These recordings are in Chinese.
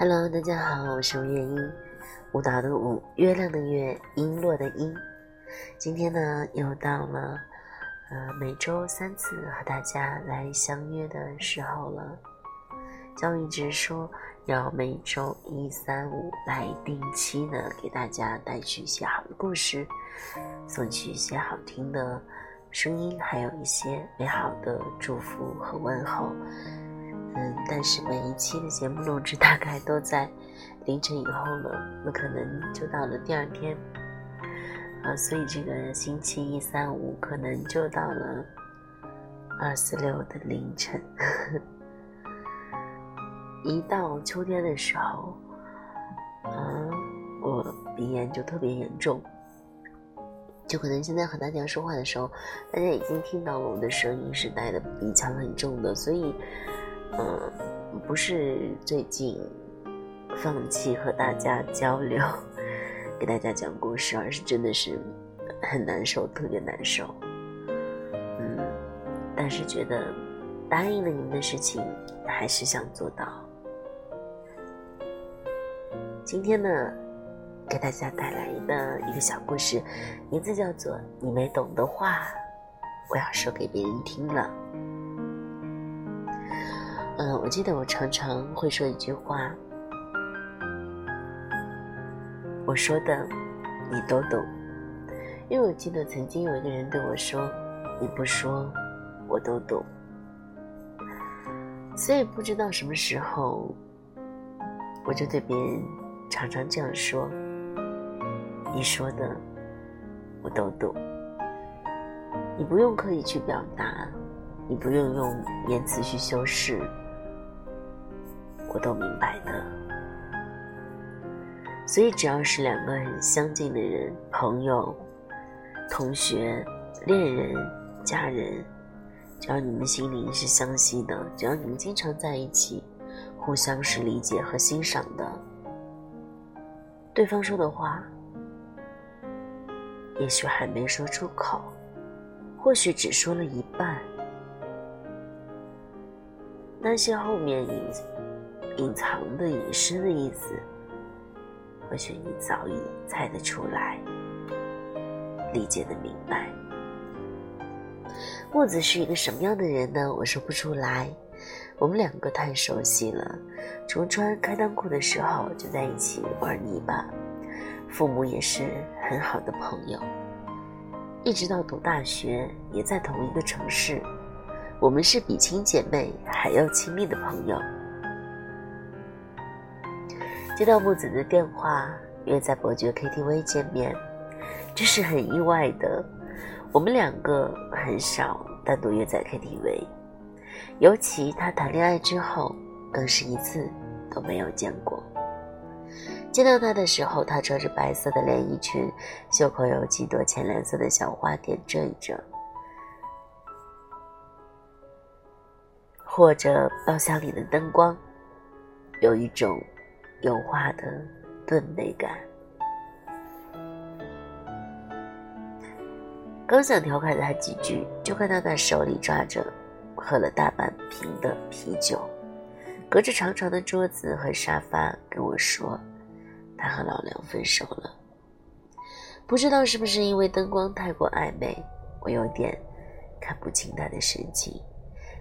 Hello，大家好，我是吴月英，舞蹈的舞，月亮的月，璎珞的璎。今天呢，又到了呃每周三次和大家来相约的时候了。教一直说要每周一、三、五来定期的给大家带去一些好的故事，送去一些好听的声音，还有一些美好的祝福和问候。嗯，但是每一期的节目录制大概都在凌晨以后了，那可能就到了第二天，啊，所以这个星期一、三、五可能就到了二四六的凌晨。一到秋天的时候，嗯，我鼻炎就特别严重，就可能现在和大家说话的时候，大家已经听到了我的声音是带的鼻腔很重的，所以。嗯，不是最近放弃和大家交流，给大家讲故事，而是真的是很难受，特别难受。嗯，但是觉得答应了你们的事情，还是想做到。今天呢，给大家带来的一个小故事，名字叫做《你没懂的话，我要说给别人听了》。嗯，我记得我常常会说一句话，我说的你都懂，因为我记得曾经有一个人对我说：“你不说，我都懂。”所以不知道什么时候，我就对别人常常这样说：“你说的我都懂。”你不用刻意去表达，你不用用言辞去修饰。我都明白的，所以只要是两个很相近的人，朋友、同学、恋人、家人，只要你们心灵是相吸的，只要你们经常在一起，互相是理解和欣赏的，对方说的话，也许还没说出口，或许只说了一半，那些后面隐。隐藏的、隐身的意思，或许你早已猜得出来，理解的明白。木子是一个什么样的人呢？我说不出来。我们两个太熟悉了，从穿开裆裤的时候就在一起玩泥巴，父母也是很好的朋友，一直到读大学也在同一个城市，我们是比亲姐妹还要亲密的朋友。接到木子的电话，约在伯爵 KTV 见面，这是很意外的。我们两个很少单独约在 KTV，尤其他谈恋爱之后，更是一次都没有见过。见到他的时候，他穿着白色的连衣裙，袖口有几朵浅蓝色的小花点缀着，或者包厢里的灯光，有一种。油画的顿美感。刚想调侃他几句，就看到他手里抓着喝了大半瓶的啤酒，隔着长长的桌子和沙发跟我说：“他和老梁分手了。”不知道是不是因为灯光太过暧昧，我有点看不清他的神情，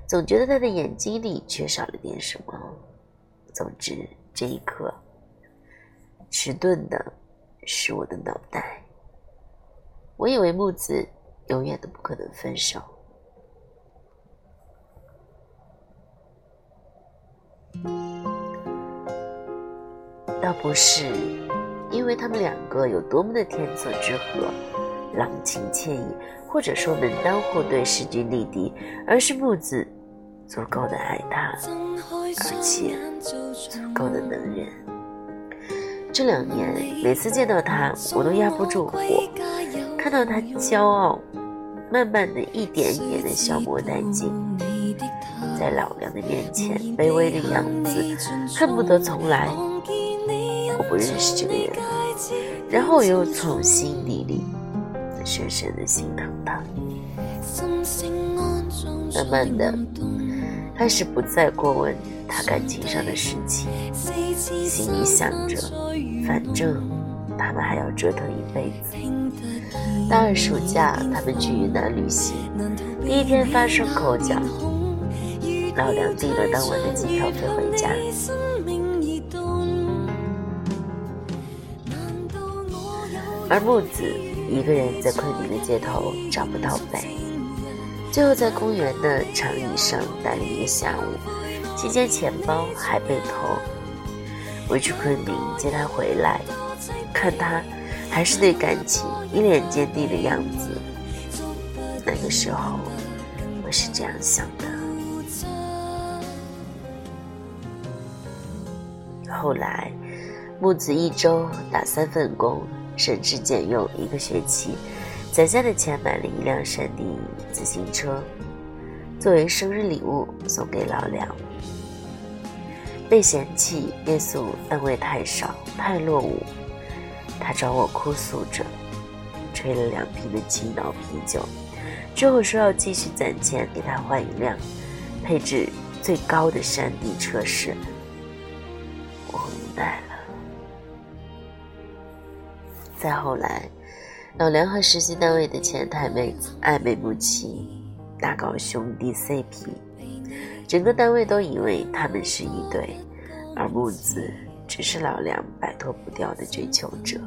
总觉得他的眼睛里缺少了点什么。总之。这一刻，迟钝的是我的脑袋。我以为木子永远都不可能分手，倒不是因为他们两个有多么的天作之合，郎情妾意，或者说门当户对，势均力敌，而是木子足够的爱他，而且。足够的能忍。这两年，每次见到他，我都压不住火。看到他骄傲，慢慢的一点一点的消磨殆尽，在老梁的面前卑微的样子，恨不得从来我不认识这个人。然后又从心底里深深的心疼他。慢慢的，开始不再过问。他感情上的事情，心里想着，反正他们还要折腾一辈子。大二暑假，他们去云南旅行，第一天发生口角，老梁订了当晚的机票飞回家，而木子一个人在昆明的街头找不到北。最后在公园的长椅上待了一个下午，期间钱包还被偷。我去昆明接他回来，看他还是那感情一脸坚定的样子。那个时候，我是这样想的。后来，木子一周打三份工，省吃俭用一个学期。攒下的钱买了一辆山地自行车，作为生日礼物送给老梁。被嫌弃夜宿单位太少太落伍，他找我哭诉着，吹了两瓶的青岛啤酒，之后说要继续攒钱给他换一辆配置最高的山地车时，我无奈了。再后来。老梁和实习单位的前台妹子暧昧不清，大搞兄弟 CP，整个单位都以为他们是一对，而木子只是老梁摆脱不掉的追求者，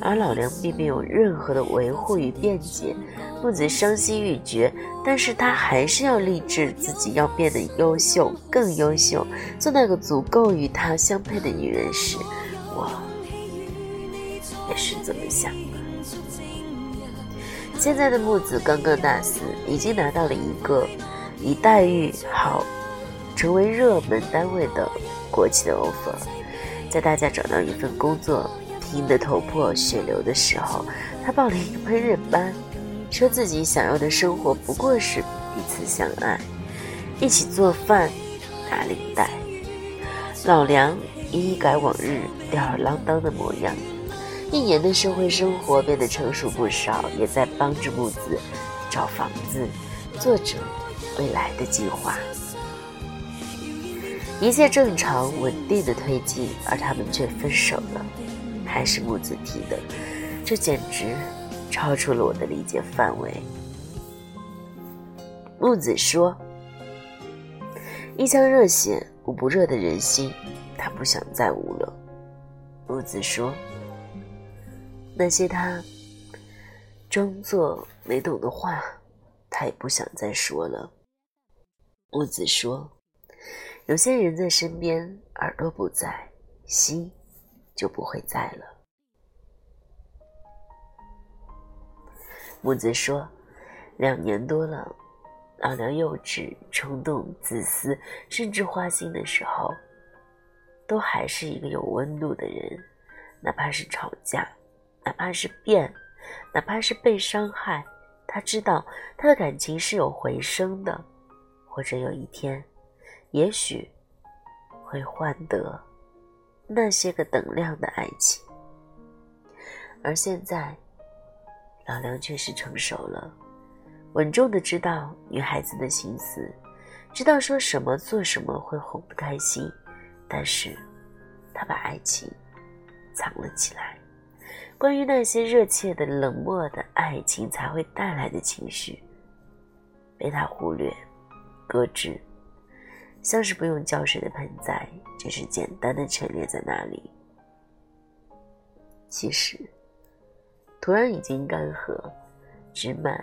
而老梁并没有任何的维护与辩解，木子伤心欲绝，但是他还是要立志自己要变得优秀，更优秀，做那个足够与他相配的女人时，我也是这么想的。现在的木子刚刚大四，已经拿到了一个以待遇好、成为热门单位的国企的 offer。在大家找到一份工作拼得头破血流的时候，他报了一个烹饪班，说自己想要的生活不过是彼此相爱，一起做饭、打领带。老梁一改往日吊儿郎当的模样。一年的社会生活变得成熟不少，也在帮着木子找房子，做着未来的计划。一切正常稳定的推进，而他们却分手了，还是木子提的，这简直超出了我的理解范围。木子说：“一腔热血捂不热的人心，他不想再捂了。”木子说。那些他装作没懂的话，他也不想再说了。木子说：“有些人在身边，耳朵不在，心就不会在了。”木子说：“两年多了，老梁幼稚、冲动、自私，甚至花心的时候，都还是一个有温度的人，哪怕是吵架。”哪怕是变，哪怕是被伤害，他知道他的感情是有回声的，或者有一天，也许会换得那些个等量的爱情。而现在，老梁确实成熟了，稳重的知道女孩子的心思，知道说什么做什么会哄得开心，但是他把爱情藏了起来。关于那些热切的、冷漠的爱情才会带来的情绪，被他忽略、搁置，像是不用浇水的盆栽，只是简单的陈列在那里。其实，土壤已经干涸，枝蔓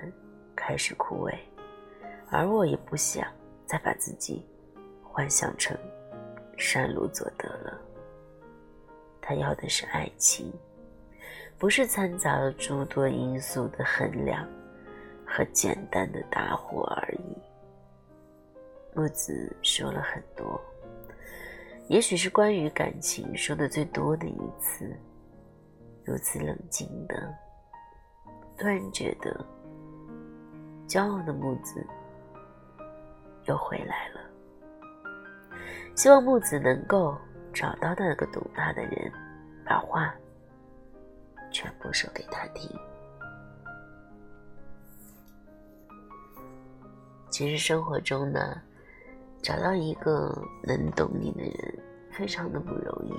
开始枯萎，而我也不想再把自己幻想成山鲁佐德了。他要的是爱情。不是掺杂了诸多因素的衡量和简单的打火而已。木子说了很多，也许是关于感情说的最多的一次。如此冷静的，突然觉得骄傲的木子又回来了。希望木子能够找到那个懂他的人，把话。全部说给他听。其实生活中呢，找到一个能懂你的人，非常的不容易。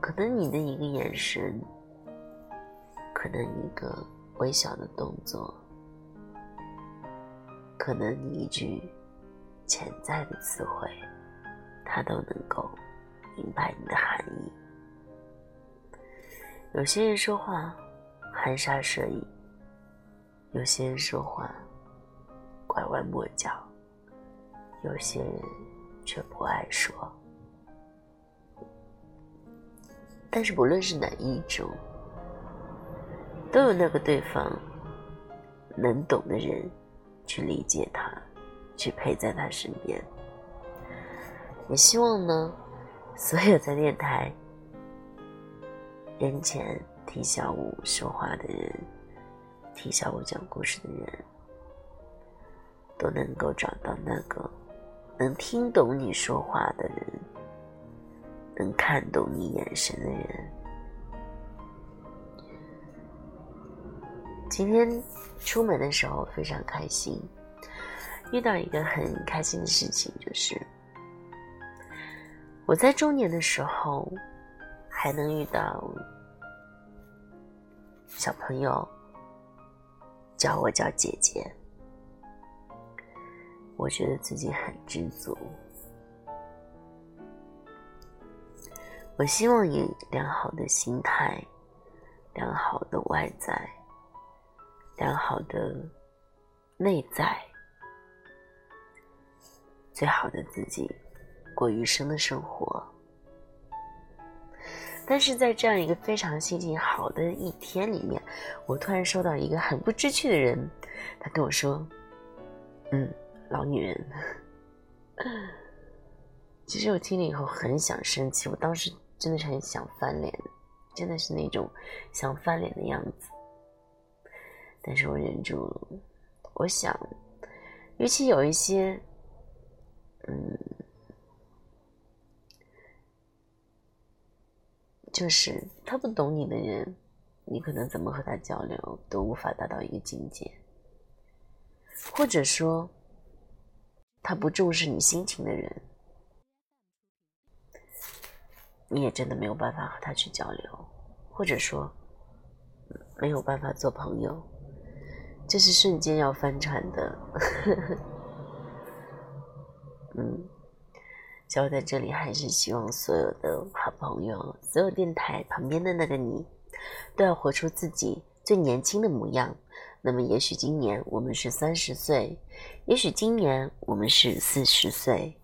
可能你的一个眼神，可能一个微小的动作，可能你一句潜在的词汇，他都能够明白你的含义。有些人说话含沙射影，有些人说话拐弯抹角。有些人却不爱说，但是不论是哪一种，都有那个对方能懂的人去理解他，去陪在他身边。也希望呢，所有在电台人前听小五说话的人，听小五讲故事的人，都能够找到那个。能听懂你说话的人，能看懂你眼神的人。今天出门的时候非常开心，遇到一个很开心的事情，就是我在中年的时候还能遇到小朋友叫我叫姐姐。我觉得自己很知足。我希望以良好的心态、良好的外在、良好的内在、最好的自己过余生的生活。但是在这样一个非常心情好的一天里面，我突然收到一个很不知趣的人，他跟我说：“嗯。”老女人，其实我听了以后很想生气，我当时真的是很想翻脸，真的是那种想翻脸的样子，但是我忍住了。我想，与其有一些，嗯，就是他不懂你的人，你可能怎么和他交流都无法达到一个境界，或者说。他不重视你心情的人，你也真的没有办法和他去交流，或者说没有办法做朋友，这是瞬间要翻船的。嗯，小我在这里还是希望所有的好朋友，所有电台旁边的那个你，都要活出自己最年轻的模样。那么，也许今年我们是三十岁，也许今年我们是四十岁，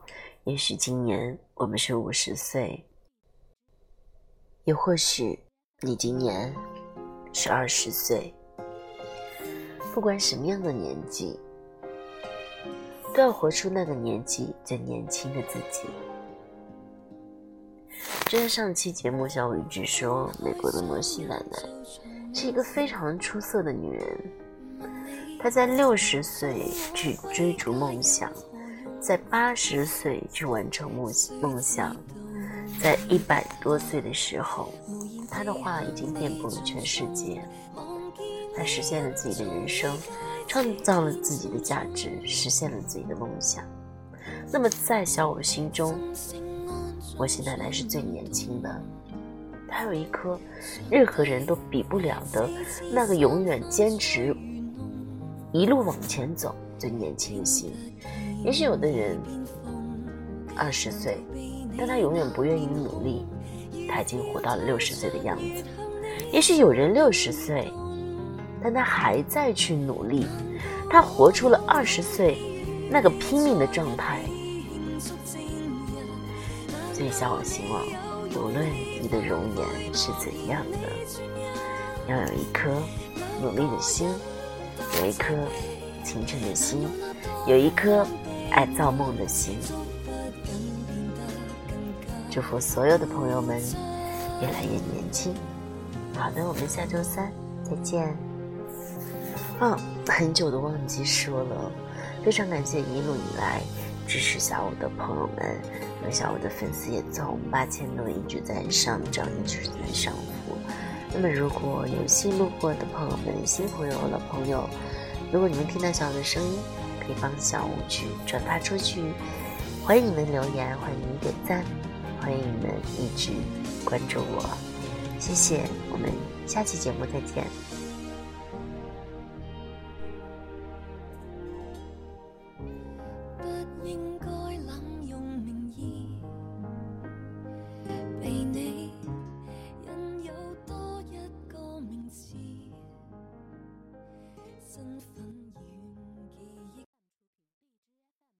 也许今年我们是五十岁，也或许你今年是二十岁。不管什么样的年纪，都要活出那个年纪最年轻的自己。就像上期节目，小伟一直说，美国的摩西奶奶是一个非常出色的女人。他在六十岁去追逐梦想，在八十岁去完成梦梦想，在一百多岁的时候，他的话已经遍布了全世界。他实现了自己的人生，创造了自己的价值，实现了自己的梦想。那么，在小我心中，我现奶奶是最年轻的。她有一颗任何人都比不了的那个永远坚持。一路往前走，最年轻的心。也许有的人二十岁，但他永远不愿意努力，他已经活到了六十岁的样子。也许有人六十岁，但他还在去努力，他活出了二十岁那个拼命的状态。所以，小我希望，无论你的容颜是怎样的，要有一颗努力的心。有一颗清澈的心，有一颗爱造梦的心。祝福所有的朋友们越来越年轻。好的，我们下周三再见。嗯，很久都忘记说了，非常感谢一路以来支持小五的朋友们，那小五的粉丝也从八千多一直在上涨，一直在上浮。那么，如果有新路过的朋友们、新朋友、老朋友，如果你们听到小五的声音，可以帮小五去转发出去，欢迎你们留言，欢迎你们点赞，欢迎你们一直关注我，谢谢，我们下期节目再见。